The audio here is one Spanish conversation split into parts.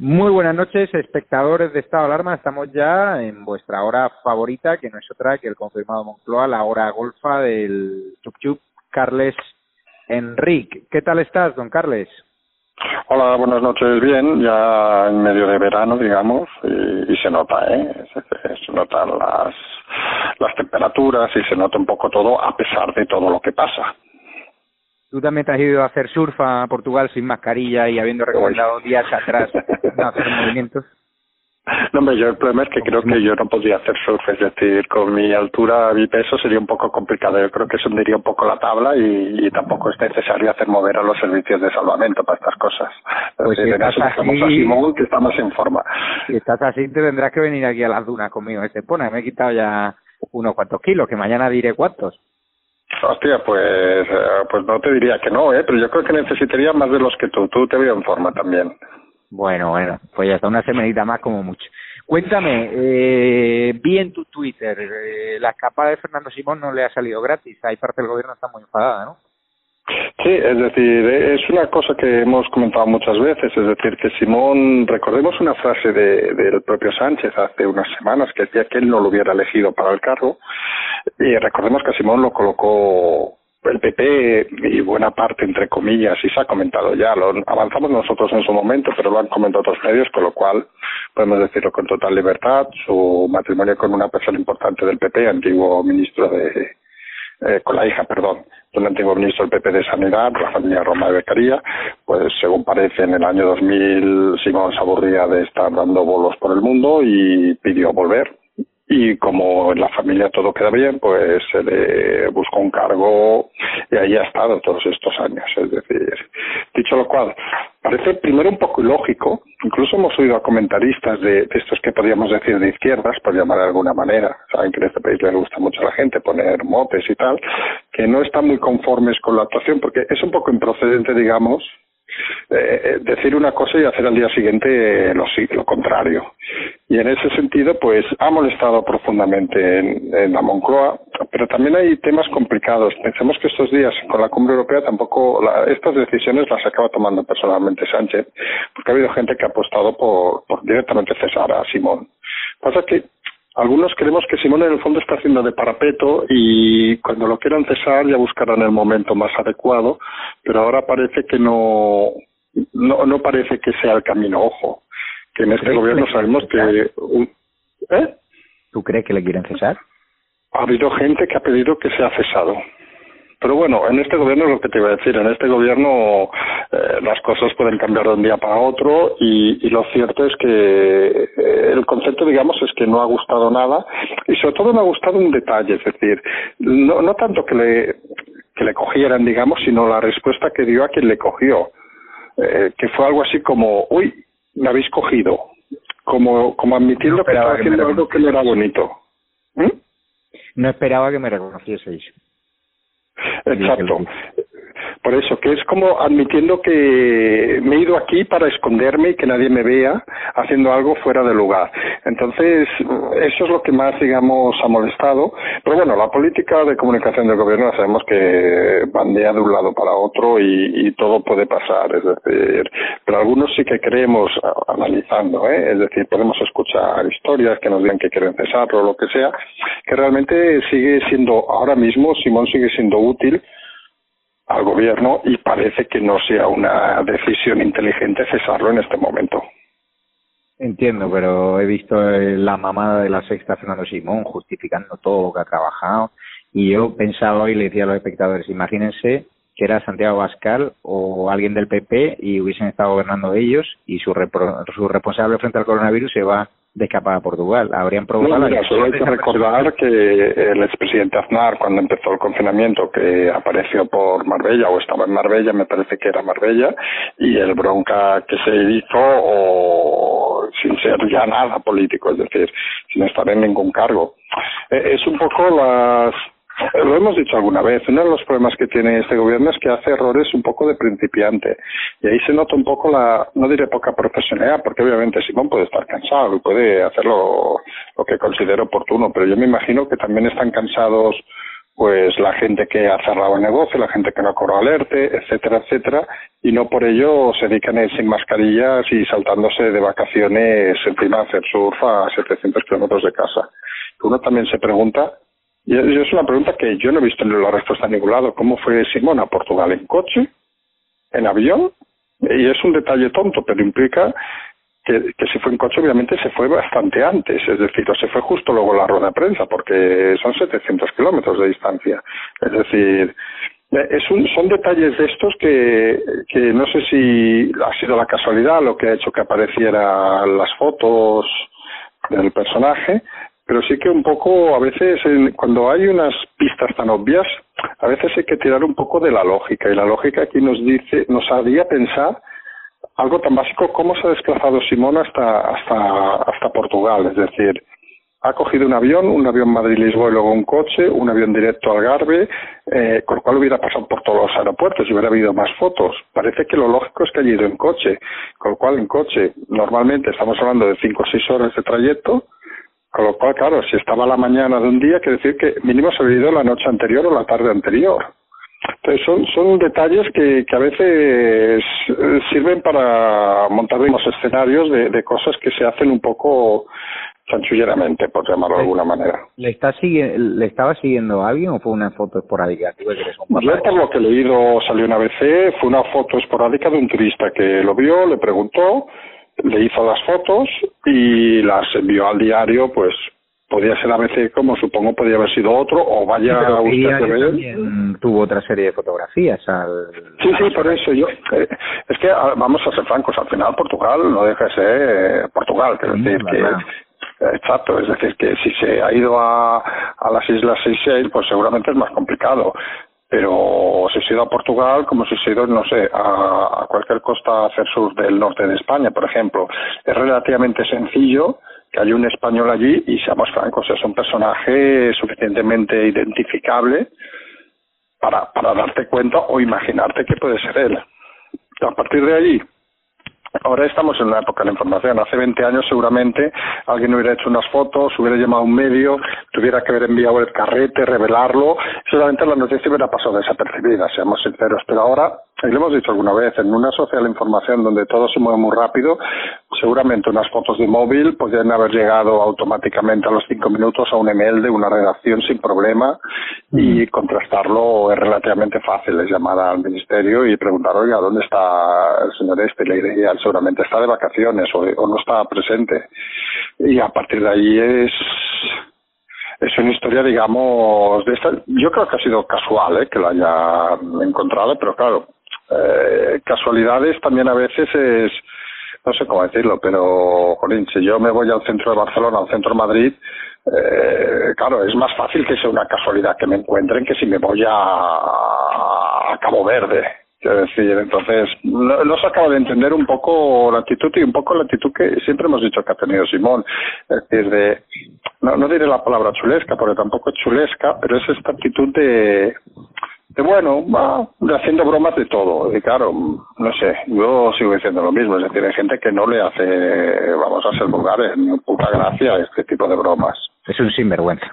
Muy buenas noches, espectadores de Estado de Alarma. Estamos ya en vuestra hora favorita, que no es otra que el confirmado Moncloa, la hora golfa del Chup Chup Carles Enrique. ¿Qué tal estás, don Carles? Hola, buenas noches. Bien, ya en medio de verano, digamos, y, se nota, ¿eh? Se, se notan las, las temperaturas y se nota un poco todo a pesar de todo lo que pasa. Tú también te has ido a hacer surf a Portugal sin mascarilla y habiendo recomendado días atrás no hacer movimientos. No, hombre, yo el problema es que creo que yo no podría hacer surf, es decir, con mi altura, mi peso sería un poco complicado. Yo creo que se hundiría un poco la tabla y, y tampoco es necesario hacer mover a los servicios de salvamento para estas cosas. Pues si en estás a así- Simón, que está más en forma. Si estás así, te tendrás que venir aquí a las dunas conmigo. Este pone, me he quitado ya unos cuantos kilos, que mañana diré cuántos. Hostia, pues, eh, pues no te diría que no, ¿eh? Pero yo creo que necesitaría más de los que tú. Tú te veo en forma también. Bueno, bueno, pues ya está, una semanita más como mucho. Cuéntame, eh, vi en tu Twitter, eh, la escapada de Fernando Simón no le ha salido gratis. Hay parte del gobierno está muy enfadada, ¿no? Sí, es decir, es una cosa que hemos comentado muchas veces, es decir, que Simón, recordemos una frase de, del propio Sánchez hace unas semanas que decía que él no lo hubiera elegido para el cargo, y recordemos que Simón lo colocó el PP y buena parte, entre comillas, y se ha comentado ya, lo avanzamos nosotros en su momento, pero lo han comentado otros medios, con lo cual podemos decirlo con total libertad, su matrimonio con una persona importante del PP, antiguo ministro de, eh, con la hija, perdón, un antiguo ministro del PP de Sanidad, la familia Roma de Becaría, pues según parece en el año 2000 Simón se aburría de estar dando bolos por el mundo y pidió volver. Y como en la familia todo queda bien, pues se le buscó un cargo y ahí ha estado todos estos años. Es decir, dicho lo cual, parece primero un poco ilógico, incluso hemos oído a comentaristas de, estos que podríamos decir de izquierdas, por llamar de alguna manera, saben que en este país le gusta mucho a la gente poner motes y tal, que no están muy conformes con la actuación, porque es un poco improcedente, digamos, eh, decir una cosa y hacer al día siguiente lo, si- lo contrario. Y en ese sentido, pues ha molestado profundamente en, en la Moncloa, pero también hay temas complicados. Pensemos que estos días con la cumbre europea tampoco la- estas decisiones las acaba tomando personalmente Sánchez, porque ha habido gente que ha apostado por, por directamente cesar a Simón. Pasa que algunos creemos que Simón en el fondo está haciendo de parapeto y cuando lo quieran cesar ya buscarán el momento más adecuado, pero ahora parece que no, no, no parece que sea el camino, ojo, que en este ¿Crees que gobierno sabemos que... un- ¿eh? ¿Tú crees que le quieren cesar? Ha habido gente que ha pedido que sea cesado. Pero bueno, en este gobierno es lo que te iba a decir. En este gobierno eh, las cosas pueden cambiar de un día para otro y, y lo cierto es que eh, el concepto, digamos, es que no ha gustado nada y sobre todo no ha gustado un detalle, es decir, no, no tanto que le, que le cogieran, digamos, sino la respuesta que dio a quien le cogió, eh, que fue algo así como, uy, me habéis cogido, como, como admitiendo No que estaba haciendo algo que no era bonito. ¿Mm? No esperaba que me reconocieseis. Exacto. Por eso, que es como admitiendo que me he ido aquí para esconderme y que nadie me vea haciendo algo fuera de lugar. Entonces, eso es lo que más, digamos, ha molestado. Pero bueno, la política de comunicación del gobierno sabemos que bandea de un lado para otro y, todo puede pasar. Es decir, pero algunos sí que creemos, analizando, ¿eh? es decir, podemos escuchar historias que nos digan que quieren cesarlo o lo que sea, que realmente sigue siendo, ahora mismo, Simón sigue siendo útil al gobierno y parece que no sea una decisión inteligente cesarlo en este momento. Entiendo, pero he visto la mamada de la sexta Fernando Simón justificando todo lo que ha trabajado y yo pensaba hoy le decía a los espectadores, imagínense que era Santiago Bascal o alguien del PP y hubiesen estado gobernando ellos y su, su responsable frente al coronavirus se va de escapar a Portugal. Habrían provocado... No, solo hay que recordar que el expresidente Aznar, cuando empezó el confinamiento, que apareció por Marbella, o estaba en Marbella, me parece que era Marbella, y el bronca que se hizo, o sin ser ya nada político, es decir, sin estar en ningún cargo. Eh, es un poco las lo hemos dicho alguna vez, uno de los problemas que tiene este gobierno es que hace errores un poco de principiante. Y ahí se nota un poco la, no diré poca profesionalidad, porque obviamente Simón puede estar cansado y puede hacer lo, que considere oportuno, pero yo me imagino que también están cansados pues la gente que ha cerrado el negocio, la gente que no ha cobrado alerte, etcétera, etcétera, y no por ello se dedican a ir sin mascarillas y saltándose de vacaciones encima a hacer surf a 700 kilómetros de casa. Uno también se pregunta y es una pregunta que yo no he visto en la respuesta a ningún lado. ¿Cómo fue Simón a Portugal? ¿En coche? ¿En avión? Y es un detalle tonto, pero implica que, que, si fue en coche obviamente se fue bastante antes, es decir, o se fue justo luego la rueda de prensa, porque son 700 kilómetros de distancia. Es decir, eh, es un, son detalles de estos que, que no sé si ha sido la casualidad lo que ha hecho que aparecieran las fotos del personaje, pero sí que un poco, a veces, cuando hay unas pistas tan obvias, a veces hay que tirar un poco de la lógica. Y la lógica aquí nos dice, nos haría pensar algo tan básico como se ha desplazado Simón hasta, hasta, hasta Portugal. Es decir, ha cogido un avión, un avión Madrid-Lisboa y luego un coche, un avión directo al Garve, eh, con lo cual hubiera pasado por todos los aeropuertos y hubiera habido más fotos. Parece que lo lógico es que haya ido en coche, con lo cual en coche normalmente estamos hablando de cinco o seis horas de trayecto, con lo cual, claro, si estaba la mañana de un día, quiere decir que mínimo se ha ido la noche anterior o la tarde anterior. Entonces son, son detalles que, que a veces sirven para montar unos escenarios de, de cosas que se hacen un poco chanchulleramente, por llamarlo de alguna manera. ¿Le, está ¿Le estaba siguiendo a alguien o fue una foto esporádica? Yo, por lo que he leído, salió una ABC, fue una foto esporádica de un turista que lo vio, le preguntó, le hizo las fotos y las envió al diario, pues podía ser a veces como supongo podía haber sido otro o vaya usted a ver. tuvo otra serie de fotografías al sí sí por eso yo eh, es que ah, vamos a ser francos al final Portugal no deja de ser eh, Portugal quiero decir que Exacto, es decir, que si se ha ido a, a las Islas Seychelles, pues seguramente es más complicado pero si se ha ido a Portugal como si se ha ido, no sé, a, cualquier costa hacia el sur del norte de España, por ejemplo. Es relativamente sencillo que haya un español allí y seamos francos, es un personaje suficientemente identificable para, para darte cuenta o imaginarte que puede ser él. A partir de allí, Ahora estamos en una época de la información. Hace 20 años seguramente alguien hubiera hecho unas fotos, hubiera llamado a un medio, tuviera que haber enviado el carrete, revelarlo. Seguramente la noticia hubiera pasado desapercibida, seamos sinceros. Pero ahora y lo hemos dicho alguna vez, en una sociedad de información donde todo se mueve muy rápido, seguramente unas fotos de móvil podrían haber llegado automáticamente a los cinco minutos a un email de una redacción sin problema y contrastarlo es relativamente fácil. Es llamar al ministerio y preguntar, oiga, ¿dónde está el señor este? Y le diría, seguramente está de vacaciones o, o no está presente. Y a partir de ahí es es una historia, digamos, de esta. Yo creo que ha sido casual ¿eh? que la haya encontrado, pero claro, eh, casualidades también a veces es, no sé cómo decirlo, pero, jolín, si yo me voy al centro de Barcelona, al centro de Madrid, eh, claro, es más fácil que sea una casualidad que me encuentren que si me voy a, Cabo Verde. Quiero decir, entonces, no, no, se acaba de entender un poco la actitud y un poco la actitud que siempre hemos dicho que ha tenido Simón. Es decir, de, no, no diré la palabra chulesca, porque tampoco es chulesca, pero es esta actitud de, bueno, va haciendo bromas de todo. Y claro, no sé, yo sigo diciendo lo mismo. Es decir, hay gente que no le hace, vamos a ser vulgares, puta gracia este tipo de bromas. Es un sinvergüenza.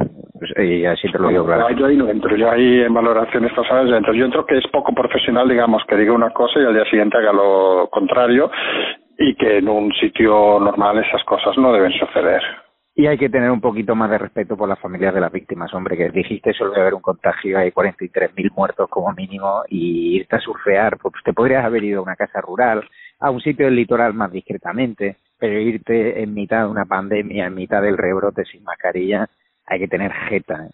Y así te lo digo claro. Yo ahí no entro. Yo ahí en valoraciones personales entro. Yo entro que es poco profesional, digamos, que diga una cosa y al día siguiente haga lo contrario y que en un sitio normal esas cosas no deben suceder. Y hay que tener un poquito más de respeto por las familias de las víctimas, hombre, que dijiste solo de haber un contagio, hay 43.000 muertos como mínimo y irte a surfear, pues te podrías haber ido a una casa rural, a un sitio del litoral más discretamente, pero irte en mitad de una pandemia, en mitad del rebrote sin mascarilla, hay que tener jeta. ¿eh?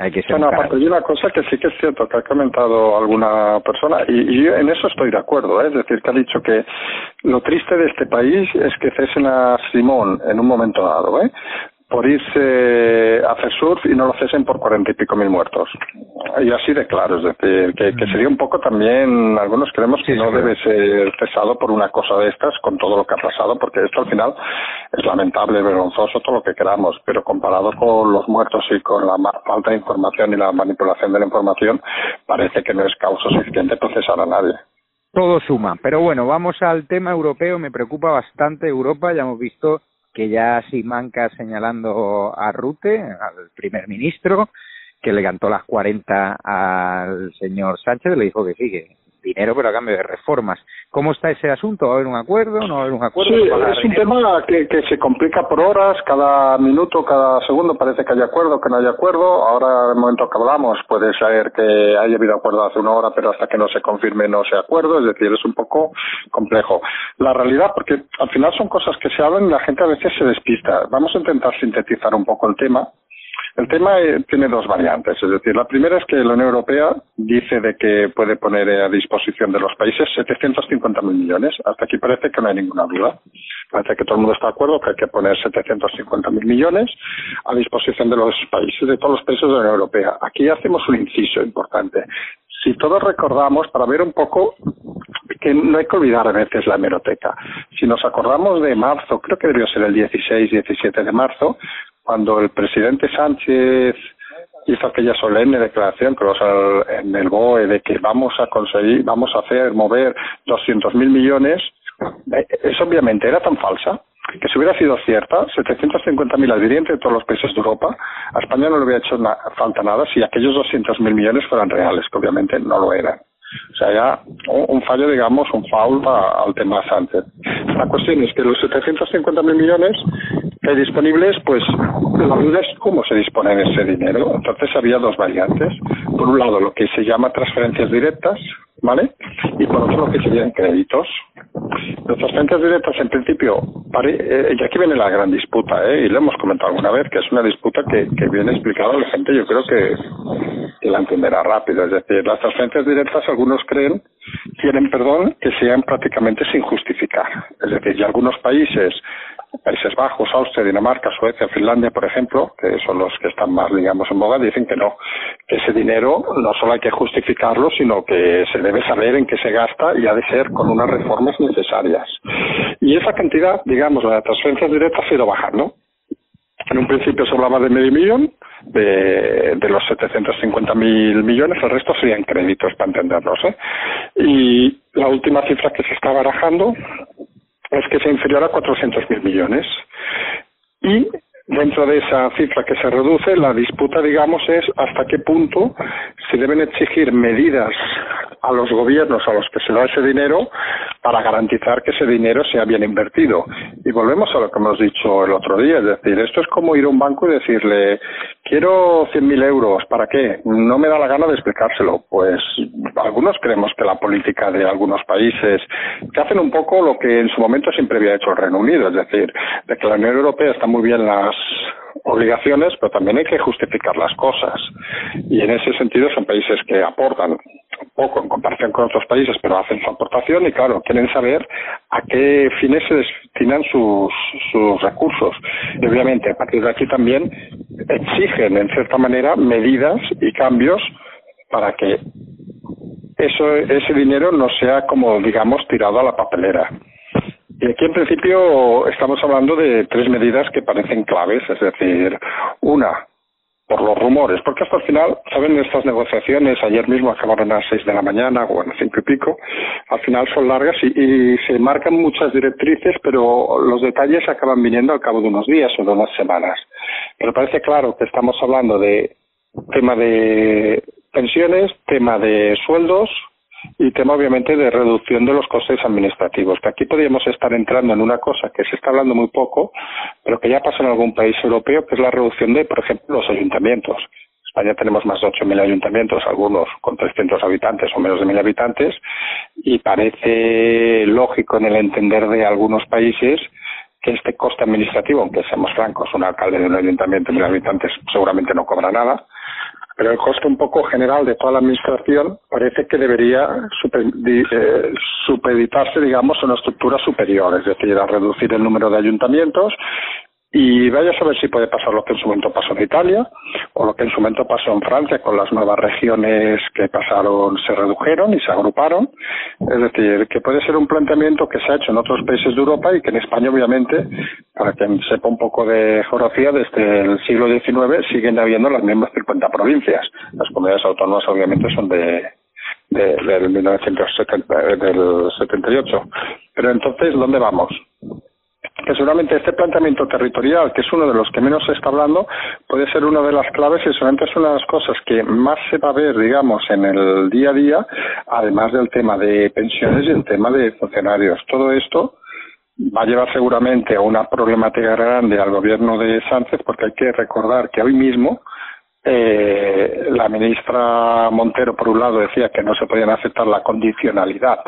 Hay que ser bueno, aparte de una cosa que sí que es cierto que ha comentado alguna persona y, yo en eso estoy de acuerdo, ¿eh? es decir, que ha dicho que lo triste de este país es que cesen a Simón en un momento dado, ¿eh? Por irse a hacer surf y no lo cesen por cuarenta y pico mil muertos. Y así de claro, es decir, que, que sería un poco también, algunos creemos que no debe ser cesado por una cosa de estas con todo lo que ha pasado, porque esto al final es lamentable, vergonzoso, todo lo que queramos, pero comparado con los muertos y con la falta de información y la manipulación de la información, parece que no es causa suficiente para cesar a nadie todo suma. Pero bueno, vamos al tema europeo. Me preocupa bastante Europa. Ya hemos visto que ya manca señalando a Rute, al primer ministro, que le cantó las 40 al señor Sánchez, le dijo que sí, dinero pero a cambio de reformas. ¿Cómo está ese asunto? ¿Va a haber un acuerdo? ¿No va a haber un acuerdo? Sí, es un tema que, que se complica por horas, cada minuto, cada segundo parece que hay acuerdo, que no hay acuerdo. Ahora, en el momento que hablamos, puede ser que haya habido acuerdo hace una hora, pero hasta que no se confirme no se acuerdo, es decir, es un poco complejo. La realidad, porque al final son cosas que se hablan y la gente a veces se despista. Vamos a intentar sintetizar un poco el tema el tema eh, tiene dos variantes, es decir, la primera es que la Unión Europea dice de que puede poner a disposición de los países 750.000 millones. Hasta aquí parece que no hay ninguna duda. Parece que todo el mundo está de acuerdo que hay que poner 750.000 millones a disposición de los países, de todos los países de la Unión Europea. Aquí hacemos un inciso importante. Si todos recordamos, para ver un poco que no hay que olvidar a veces la hemeroteca. Si nos acordamos de marzo, creo que debió ser el 16, 17 de marzo, cuando el presidente Sánchez hizo aquella solemne declaración en el BOE de que vamos a conseguir, vamos a hacer mover 200.000 millones, eh, eso obviamente era tan falsa que si hubiera sido cierta, 750.000 adhirientes de todos los países de Europa, a España no le hubiera hecho falta nada si aquellos 200.000 millones fueran reales, que obviamente no lo eran. O sea, ya un, fallo, digamos, un foul al tema Sánchez. La cuestión es que los 750.000 millones hay disponibles, pues la duda es cómo se dispone de ese dinero. Entonces había dos variantes. Por un lado, lo que se llama transferencias directas, ¿vale? Y por otro, lo que serían créditos. Las transferencias directas, en principio, eh, y aquí viene la gran disputa, ¿eh? y lo hemos comentado alguna vez, que es una disputa que, que viene explicada la gente, yo creo que, que la entenderá rápido. Es decir, las transferencias directas, algunos creen, quieren, perdón, que sean prácticamente sin justificar. Es decir, y algunos países Países Bajos, Austria, Dinamarca, Suecia, Finlandia, por ejemplo, que son los que están más, digamos, en boga, dicen que no, que ese dinero no solo hay que justificarlo, sino que se debe saber en qué se gasta y ha de ser con unas reformas necesarias. Y esa cantidad, digamos, la de transferencias directas ha ido bajando. En un principio se hablaba de medio millón, de, de los 750.000 millones, el resto serían créditos para entendernos. ¿eh? Y la última cifra que se está barajando es que sea inferior a 400.000 millones. Y dentro de esa cifra que se reduce, la disputa, digamos, es hasta qué punto se deben exigir medidas a los gobiernos a los que se da ese dinero para garantizar que ese dinero sea bien invertido. Y volvemos a lo que hemos dicho el otro día, es decir, esto es como ir a un banco y decirle, quiero 100.000 euros, ¿para qué? No me da la gana de explicárselo. Pues algunos creemos que la política de algunos países, que hacen un poco lo que en su momento siempre había hecho el Reino Unido, es decir, de que la Unión Europea está muy bien las obligaciones, pero también hay que justificar las cosas. Y en ese sentido son países que aportan poco en comparación con otros países, pero hacen su aportación y, claro, quieren saber a qué fines se destinan sus, sus recursos. Y, obviamente, a partir de aquí también exigen, en cierta manera, medidas y cambios para que eso, ese dinero no sea, como digamos, tirado a la papelera. Y aquí en principio estamos hablando de tres medidas que parecen claves, es decir, una, por los rumores, porque hasta el final, saben, estas negociaciones, ayer mismo acabaron a las seis de la mañana o las cinco y pico, al final son largas y, se marcan muchas directrices, pero los detalles acaban viniendo al cabo de unos días o de unas semanas. Pero parece claro que estamos hablando de tema de pensiones, tema de sueldos, y tema obviamente de reducción de los costes administrativos, que aquí podríamos estar entrando en una cosa que se está hablando muy poco, pero que ya pasa en algún país europeo, que es la reducción de, por ejemplo, los ayuntamientos. En España tenemos más de 8.000 ayuntamientos, algunos con 300 habitantes o menos de 1.000 habitantes, y parece lógico en el entender de algunos países que este coste administrativo, aunque seamos francos, un alcalde de un ayuntamiento de 1.000 habitantes seguramente no cobra nada, pero el coste un poco general de toda la administración parece que debería eh, supeditarse, digamos, a una estructura superior, es decir, a reducir el número de ayuntamientos y vaya a saber si puede pasar lo que en su momento pasó en Italia o lo que en su momento pasó en Francia con las nuevas regiones que pasaron, se redujeron y se agruparon. Es decir, que puede ser un planteamiento que se ha hecho en otros países de Europa y que en España, obviamente, para quien sepa un poco de geografía, desde el siglo XIX siguen habiendo las mismas 50 provincias. Las comunidades autónomas, obviamente, son de, de, del 1970, del 78. Pero entonces, ¿dónde vamos? Que seguramente este planteamiento territorial, que es uno de los que menos se está hablando, puede ser una de las claves y seguramente es una de las cosas que más se va a ver, digamos, en el día a día, además del tema de pensiones y el tema de funcionarios. Todo esto va a llevar seguramente a una problemática grande al gobierno de Sánchez, porque hay que recordar que hoy mismo eh, la ministra Montero, por un lado, decía que no se podían aceptar la condicionalidad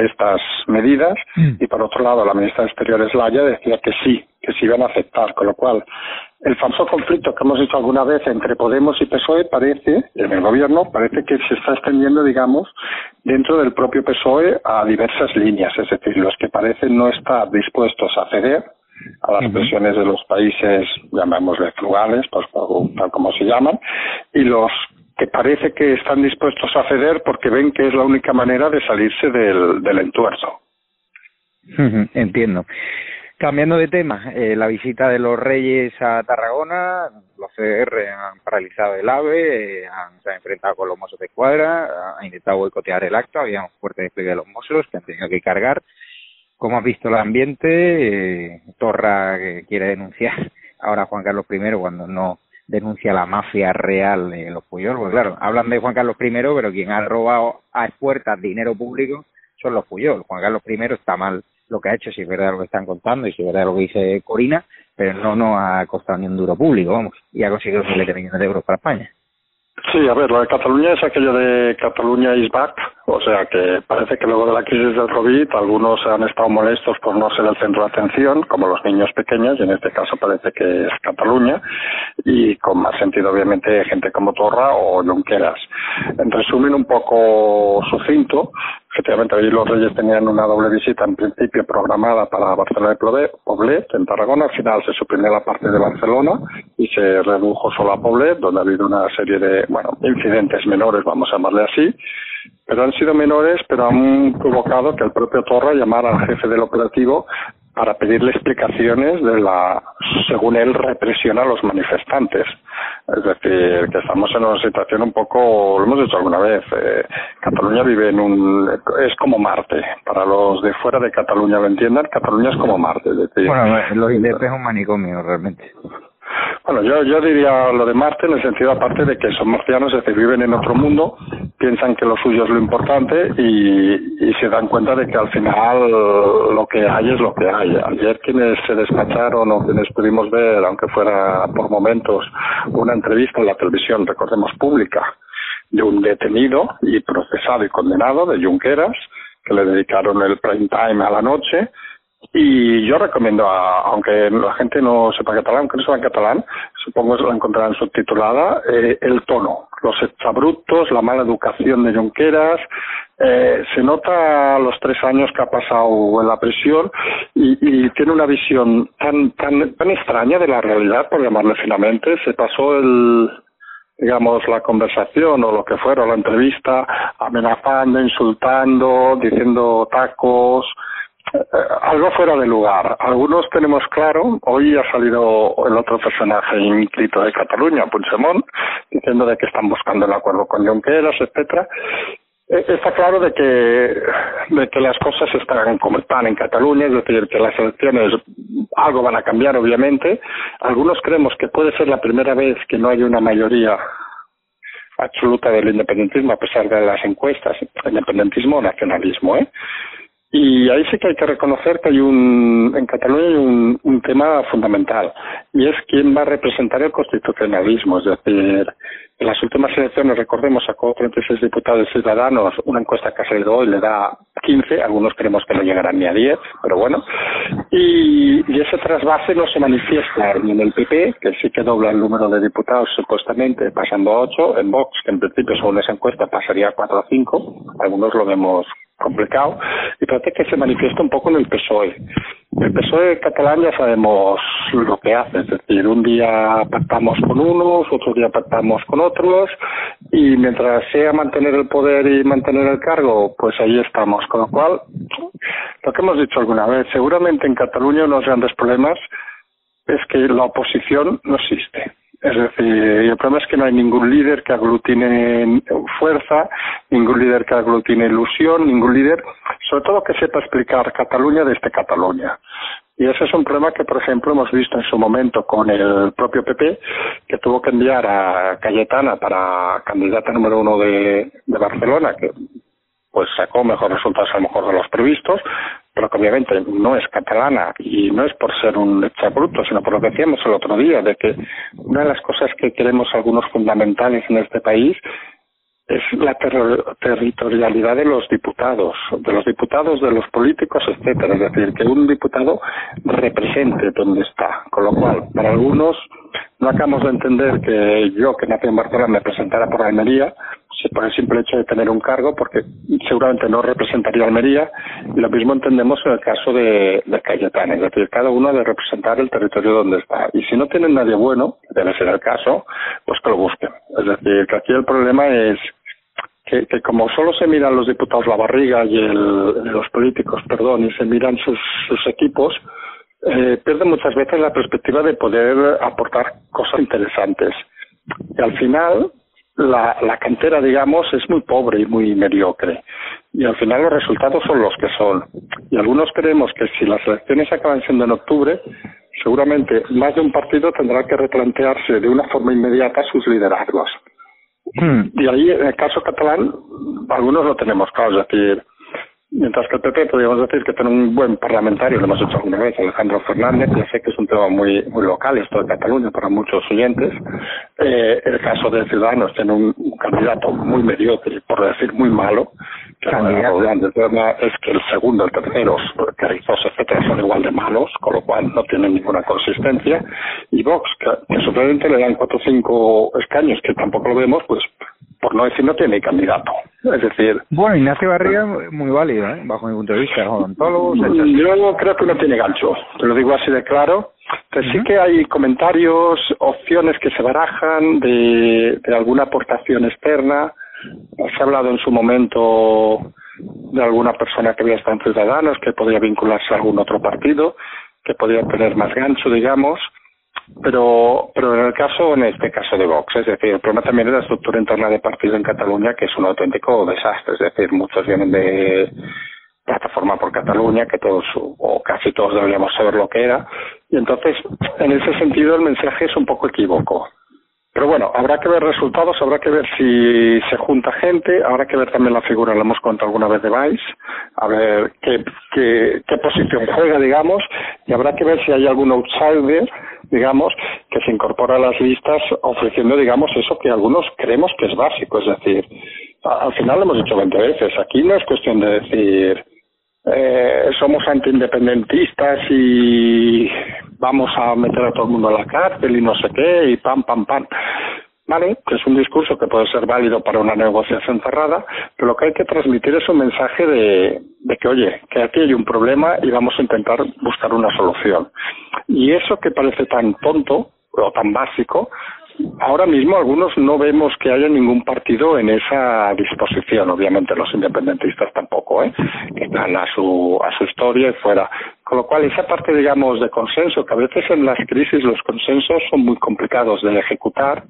estas medidas. Mm. y por otro lado la ministra de Exteriores Laya decía que sí, que sí iban a aceptar, con lo cual el falso conflicto que hemos dicho alguna vez entre Podemos y PSOE parece, en el gobierno, parece que se está extendiendo, digamos, dentro del propio PSOE a diversas líneas, es decir, los que parecen no estar dispuestos a ceder a las presiones de los países, llamémosle frugales, pues, tal como se llaman, y los que parece que están dispuestos a ceder porque ven que es la única manera de salirse del, del entuerzo. Entiendo. Cambiando de tema, eh, la visita de los Reyes a Tarragona, los CR han paralizado el AVE, eh, han, se han enfrentado con los mozos de cuadra, han intentado boicotear el acto, había un fuerte despliegue de los mozos que han tenido que cargar. ¿Cómo has visto el ambiente? Eh, Torra quiere denunciar ahora Juan Carlos I cuando no denuncia la mafia real de los Puyol. Pues claro, hablan de Juan Carlos I, pero quien ha robado a puertas dinero público son los Puyol. Juan Carlos I está mal lo que ha hecho, si es verdad lo que están contando y si es verdad lo que dice Corina, pero no, no ha costado ni un duro público, vamos, y ha conseguido miles de millones de euros para España. Sí, a ver, lo de Cataluña es aquello de Cataluña is back, o sea que parece que luego de la crisis del COVID algunos han estado molestos por no ser el centro de atención, como los niños pequeños, y en este caso parece que es Cataluña, y con más sentido obviamente gente como Torra o Junqueras. En resumen un poco sucinto, Efectivamente, hoy los Reyes tenían una doble visita en principio programada para Barcelona de Poblet, en Tarragona. Al final se suprimió la parte de Barcelona y se redujo solo a Poblet, donde ha habido una serie de, bueno, incidentes menores, vamos a llamarle así. Pero han sido menores, pero han provocado que el propio Torra llamara al jefe del operativo para pedirle explicaciones de la, según él, represión a los manifestantes. Es decir, que estamos en una situación un poco, lo hemos dicho alguna vez, eh, Cataluña vive en un, es como Marte. Para los de fuera de Cataluña lo entiendan, Cataluña es como Marte. Bueno, los IDP es un manicomio realmente. Bueno, yo, yo diría lo de Marte en el sentido aparte de que son marcianos, es decir, viven en otro mundo, piensan que lo suyo es lo importante y, y se dan cuenta de que al final lo que hay es lo que hay. Ayer quienes se despacharon o quienes pudimos ver, aunque fuera por momentos, una entrevista en la televisión, recordemos pública, de un detenido y procesado y condenado de Junqueras, que le dedicaron el prime time a la noche, y yo recomiendo, a, aunque la gente no sepa catalán, aunque no sepa catalán, supongo que la encontrarán subtitulada, eh, el tono, los exabruptos, la mala educación de Junqueras, eh, se nota los tres años que ha pasado en la prisión y, y, tiene una visión tan, tan, tan extraña de la realidad, por llamarle finamente. Se pasó el, digamos, la conversación o lo que fuera, la entrevista, amenazando, insultando, diciendo tacos, algo fuera de lugar. Algunos tenemos claro, hoy ha salido el otro personaje inscrito de Cataluña, Puigdemont, diciendo de que están buscando el acuerdo con Junqueras, etcétera. Eh, está claro de que, de que las cosas están como están en Cataluña, es decir, que las elecciones algo van a cambiar, obviamente. Algunos creemos que puede ser la primera vez que no hay una mayoría absoluta del independentismo, a pesar de las encuestas, independentismo o nacionalismo, ¿eh? Y ahí sí que hay que reconocer que hay un, en Cataluña hay un, tema fundamental, y es quién va a representar el constitucionalismo. Es decir, en las últimas elecciones, recordemos, sacó 36 diputados ciudadanos, una encuesta que ha salido hoy le da 15, algunos creemos que no llegarán ni a 10, pero bueno. Y, y ese trasvase no se manifiesta ni en el PP, que sí que dobla el número de diputados supuestamente, pasando a 8, en Vox, que en principio según esa encuesta pasaría a 4 o 5, algunos lo vemos complicado y parece que se manifiesta un poco en el PSOE. El PSOE catalán ya sabemos lo que hace, es decir, un día pactamos con unos, otro día pactamos con otros y mientras sea mantener el poder y mantener el cargo, pues ahí estamos. Con lo cual, lo que hemos dicho alguna vez, seguramente en Cataluña uno de los grandes problemas es que la oposición no existe es decir, el problema es que no hay ningún líder que aglutine fuerza, ningún líder que aglutine ilusión, ningún líder, sobre todo que sepa explicar Cataluña desde Cataluña. Y ese es un problema que, por ejemplo, hemos visto en su momento con el propio PP, que tuvo que enviar a Cayetana para candidata número uno de, de Barcelona, que pues sacó mejores resultados a lo mejor de los previstos, pero que obviamente no es catalana y no es por ser un bruto, sino por lo que decíamos el otro día, de que una de las cosas que queremos algunos fundamentales en este país es la territorialidad de los diputados, de los diputados, de los políticos, etcétera. Es decir, que un diputado represente donde está. Con lo cual, para algunos, no acabamos de entender que yo, que nací en Barcelona, me presentara por Almería, por el simple hecho de tener un cargo, porque seguramente no representaría Almería, y lo mismo entendemos en el caso de, de es decir, cada uno debe representar el territorio donde está, y si no tienen nadie bueno, debe ser el caso, pues que lo busquen. Es decir, que aquí el problema es que, que como solo se miran los diputados la barriga y el, los políticos, perdón, y se miran sus, sus equipos, eh, pierden muchas veces la perspectiva de poder aportar cosas interesantes. Y al final, la, la cantera, digamos, es muy pobre y muy mediocre. Y al final los resultados son los que son. Y algunos creemos que si las elecciones acaban siendo en octubre, seguramente más de un partido tendrá que replantearse de una forma inmediata sus liderazgos. Hmm. Y ahí, en el caso catalán, algunos lo tenemos claro, es decir, Mientras que el PP podríamos decir que tiene un buen parlamentario, lo hemos hecho alguna vez, Alejandro Fernández, ya sé que es un tema muy muy local, esto de Cataluña, para muchos oyentes. Eh, el caso de Ciudadanos tiene un, candidato muy mediocre, por decir muy malo, que el problema es que el segundo, el tercero, Carrizos, etcétera, son igual de malos, con lo cual no tienen ninguna consistencia. Y Vox, que, que simplemente le dan cuatro o cinco escaños, que tampoco lo vemos, pues por no decir no tiene candidato. Es decir... Bueno, Ignacio Barriga muy válido, ¿eh? bajo mi punto de vista, odontólogos... Yo creo que no tiene gancho, te lo digo así de claro. Pero sí que hay comentarios, opciones que se barajan de, de alguna aportación externa. Se ha hablado en su momento de alguna persona que había estado en Ciudadanos, que podría vincularse a algún otro partido, que podría tener más gancho, digamos pero pero en el caso en este caso de Vox es decir el problema también es la estructura interna de partido en Cataluña que es un auténtico desastre. Es decir muchos vienen de plataforma por Cataluña que todos o casi todos deberíamos saber lo que era. Y entonces en ese sentido el mensaje es un poco equívoco pero bueno, habrá que ver resultados, habrá que ver si se junta gente, habrá que ver también la figura, la hemos contado alguna vez de Vice, a ver qué, qué, qué posición juega, digamos, y habrá que ver si hay algún outsider, digamos, que se incorpora a las listas ofreciendo, digamos, eso que algunos creemos que es básico, es decir, al final lo hemos dicho 20 veces, aquí no es cuestión de decir, eh, somos antiindependentistas y vamos a meter a todo el mundo a la cárcel y no sé qué, y pam, pam, pam. ¿Vale? Que es un discurso que puede ser válido para una negociación cerrada, pero lo que hay que transmitir es un mensaje de, de que, oye, que aquí hay un problema y vamos a intentar buscar una solución. Y eso que parece tan tonto o tan básico, ahora mismo algunos no vemos que haya ningún partido en esa disposición, obviamente los independentistas tampoco, ¿eh? que están a su, a su historia y fuera. Con lo cual, esa parte, digamos, de consenso, que a veces en las crisis los consensos son muy complicados de ejecutar,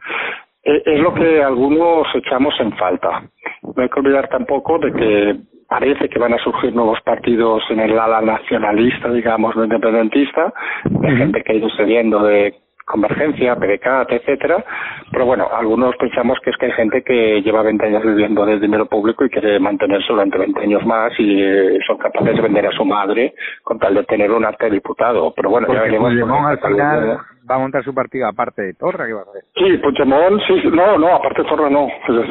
eh, es lo que algunos echamos en falta. No hay que olvidar tampoco de que parece que van a surgir nuevos partidos en el ala nacionalista, digamos, no independentista, de gente que ha ido cediendo de Convergencia, PDCAT, etcétera, pero bueno, algunos pensamos que es que hay gente que lleva 20 años viviendo del dinero público y quiere mantenerse durante 20 años más y eh, son capaces de vender a su madre con tal de tener un acta de diputado. Pero bueno, ya veremos. al final va a montar su partido aparte de Torra, ¿qué va a hacer? Sí, Puigdemont, sí, no, no, aparte de Torra no.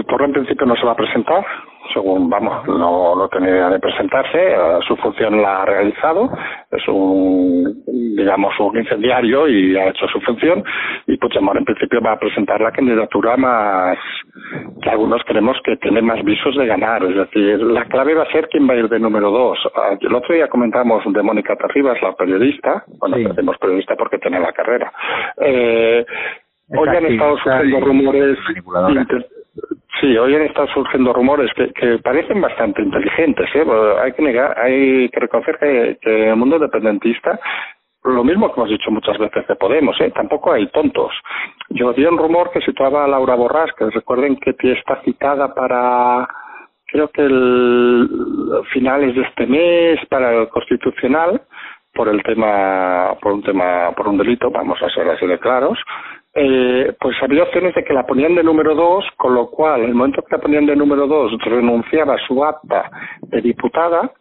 Torra en principio no se va a presentar, según, vamos, no, no tiene idea de presentarse, eh, su función la ha realizado, es un, digamos, un incendiario y ha hecho su función, y Puigdemont en principio va a presentar la candidatura más, que algunos creemos que tiene más visos de ganar, es decir, la clave va a ser quién va a ir de número dos. Ah, el otro día comentamos de Mónica Terribas, la periodista, bueno, decimos periodista porque tiene la carrera, eh, hoy han estado surgiendo rumores Sí, hoy estado surgiendo rumores que, que parecen bastante inteligentes. ¿eh? Hay que negar, hay que reconocer que, que el mundo independentista lo mismo que hemos dicho muchas veces de Podemos, ¿eh? tampoco hay tontos. Yo vi un rumor que situaba a Laura Borrás, que recuerden que está citada para, creo que el finales de este mes, para el constitucional, por el tema, por un tema, por un delito, vamos a ser así de claros, eh, pues había opciones de que la ponían de número dos, con lo cual, en el momento que la ponían de número dos, renunciaba a su acta de diputada,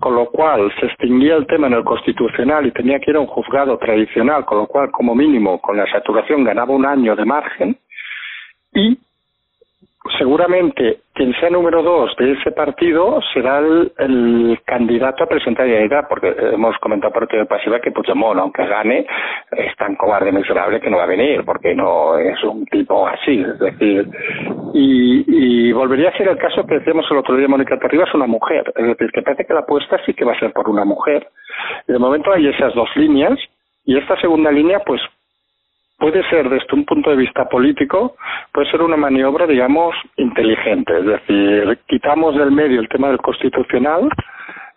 con lo cual se extinguía el tema en el constitucional y tenía que ir a un juzgado tradicional, con lo cual, como mínimo, con la saturación ganaba un año de margen, y seguramente quien sea número dos de ese partido será el, candidato a presentar edad, porque hemos comentado por de pasiva que Puigdemont, aunque gane, es tan cobarde miserable que no va a venir, porque no es un tipo así, es decir, y, y volvería a ser el caso que decíamos el otro día, Mónica Terriba es una mujer, es decir, que parece que la apuesta sí que va a ser por una mujer, y de momento hay esas dos líneas, y esta segunda línea, pues puede ser desde un punto de vista político, puede ser una maniobra, digamos, inteligente. Es decir, quitamos del medio el tema del constitucional,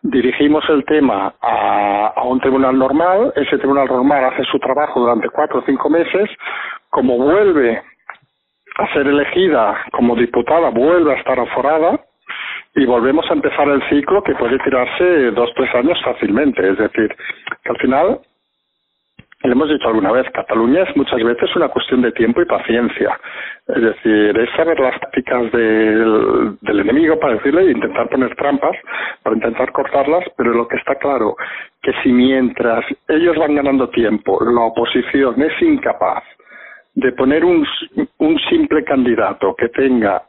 dirigimos el tema a, un tribunal normal, ese tribunal normal hace su trabajo durante cuatro o cinco meses, como vuelve a ser elegida como diputada, vuelve a estar aforada, y volvemos a empezar el ciclo que puede tirarse dos tres años fácilmente es decir que al final le hemos dicho alguna vez, Cataluña es muchas veces una cuestión de tiempo y paciencia. Es decir, es saber las tácticas del, del enemigo, para decirle, e intentar poner trampas, para intentar cortarlas, pero lo que está claro, que si mientras ellos van ganando tiempo, la oposición es incapaz de poner un, un simple candidato que tenga,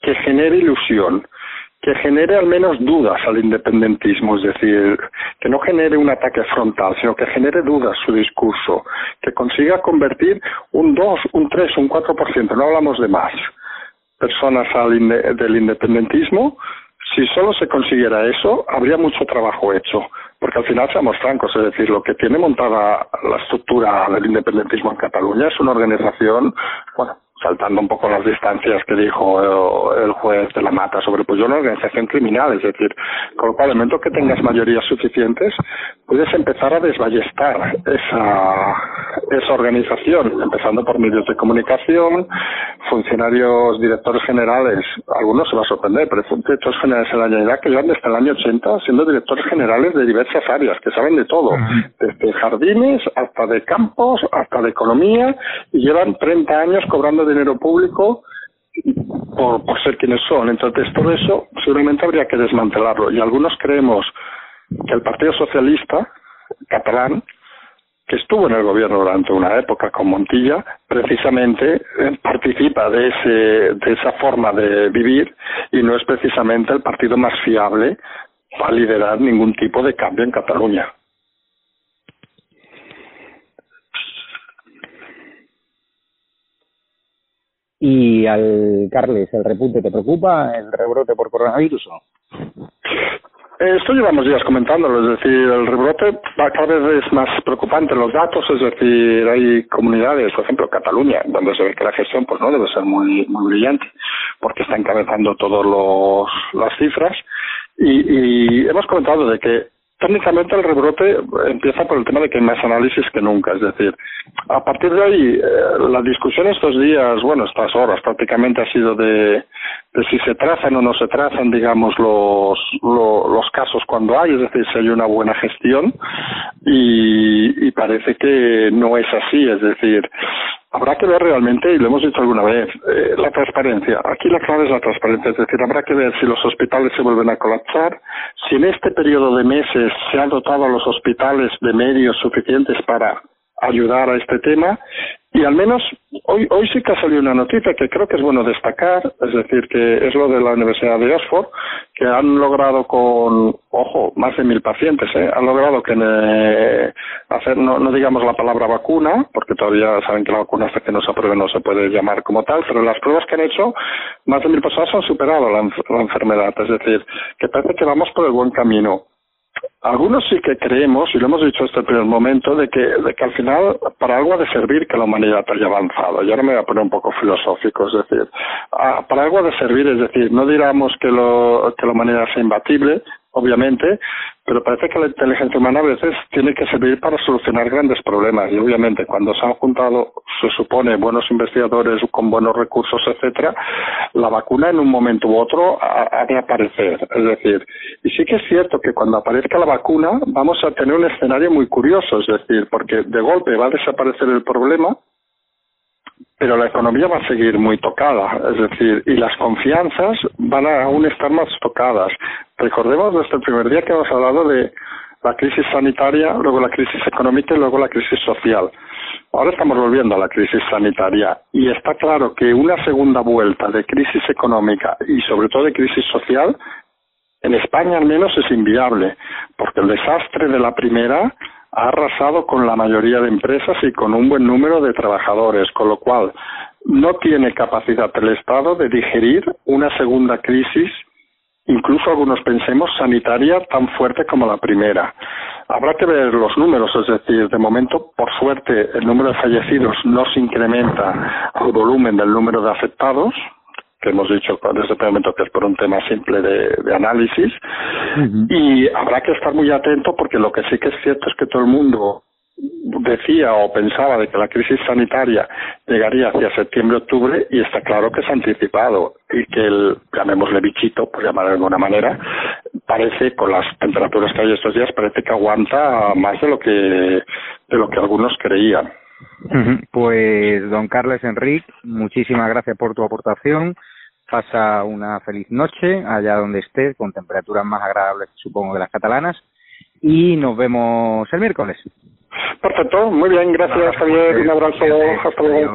que genere ilusión, que genere al menos dudas al independentismo, es decir, que no genere un ataque frontal, sino que genere dudas su discurso, que consiga convertir un 2, un 3, un 4%, no hablamos de más, personas al del independentismo, si solo se consiguiera eso, habría mucho trabajo hecho, porque al final seamos francos, es decir, lo que tiene montada la estructura del independentismo en Cataluña es una organización, bueno, saltando un poco las distancias que dijo el juez de la mata sobre pues una organización criminal, es decir, con lo cual, al momento que tengas mayorías suficientes, puedes empezar a desballestar esa, esa organización, empezando por medios de comunicación, funcionarios, directores generales, algunos se va a sorprender, pero directores generales en la Generalitat que llevan desde el año 80 siendo directores generales de diversas áreas, que saben de todo, desde jardines hasta de campos, hasta de economía, y llevan 30 años cobrando dinero público por, ser quienes son. Entonces, todo eso seguramente habría que desmantelarlo. Y algunos creemos que el Partido Socialista catalán, que estuvo en el gobierno durante una época con Montilla, precisamente eh, participa de, ese, de esa forma de vivir y no es precisamente el partido más fiable para liderar ningún tipo de cambio en Cataluña. Y al Carles, ¿el repunte te preocupa? ¿El rebrote por coronavirus o Esto llevamos días comentándolo, es decir, el rebrote cada vez es más preocupante los datos, es decir, hay comunidades, por ejemplo Cataluña, donde se ve que la gestión pues no debe ser muy, muy brillante, porque está encabezando todas las cifras, y, y hemos comentado de que Técnicamente el rebrote empieza por el tema de que hay más análisis que nunca, es decir, a partir de ahí eh, la discusión estos días, bueno, estas horas prácticamente ha sido de, de si se trazan o no se trazan, digamos, los, los casos cuando hay, es decir, si hay una buena gestión y, y parece que no es así, es decir, habrá que ver realmente, y lo hemos dicho alguna vez, eh, la transparencia. Aquí la clave es la transparencia, es decir, habrá que ver si los hospitales se vuelven a colapsar, si en este periodo de meses se han dotado a los hospitales de medios suficientes para ayudar a este tema y al menos hoy, hoy sí que ha salido una noticia que creo que es bueno destacar, es decir, que es lo de la Universidad de Oxford, que han logrado con, ojo, más de mil pacientes, ¿eh? han logrado que eh, hacer, no, no digamos la palabra vacuna, porque todavía saben que la vacuna hasta que no se apruebe no se puede llamar como tal, pero las pruebas que han hecho, más de mil personas han superado la enfermedad, es decir, que parece que vamos por el buen camino. Algunos sí que creemos, y lo hemos dicho hasta el primer momento, de que, de que al final para algo ha de servir que la humanidad haya avanzado. Y ahora me voy a poner un poco filosófico, es decir, ah, para algo ha de servir, es decir, no diramos que, lo, que la humanidad sea imbatible, obviamente, pero parece que la inteligencia humana a veces tiene que servir para solucionar grandes problemas y obviamente cuando se han juntado, se supone, buenos investigadores con buenos recursos, etcétera, la vacuna en un momento u otro ha, de aparecer. Es decir, y sí que es cierto que cuando aparezca la vacuna vamos a tener un escenario muy curioso, es decir, porque de golpe va a desaparecer el problema, pero la economía va a seguir muy tocada, es decir, y las confianzas van a aún estar más tocadas. Recordemos desde el primer día que hemos hablado de la crisis sanitaria, luego la crisis económica y luego la crisis social. Ahora estamos volviendo a la crisis sanitaria y está claro que una segunda vuelta de crisis económica y sobre todo de crisis social en España al menos es inviable, porque el desastre de la primera ha arrasado con la mayoría de empresas y con un buen número de trabajadores, con lo cual no tiene capacidad el Estado de digerir una segunda crisis, incluso algunos pensemos sanitaria, tan fuerte como la primera. Habrá que ver los números, es decir, de momento, por suerte, el número de fallecidos no se incrementa al volumen del número de afectados, que hemos dicho desde el momento que es por un tema simple de, análisis y habrá que estar muy atento porque lo que sí que es cierto es que todo el mundo decía o pensaba de que la crisis sanitaria llegaría hacia septiembre-octubre y está claro que se ha anticipado y que el, llamémosle bichito, por llamar de alguna manera, parece, con las temperaturas que hay estos días, parece que aguanta más de lo que, de lo que algunos creían. Pues, don Carles Enrique, muchísimas gracias por tu aportación. Pasa una feliz noche allá donde esté, con temperaturas más agradables, supongo, que las catalanas. Y nos vemos el miércoles. Perfecto, muy bien, gracias Javier. Un abrazo, hasta luego.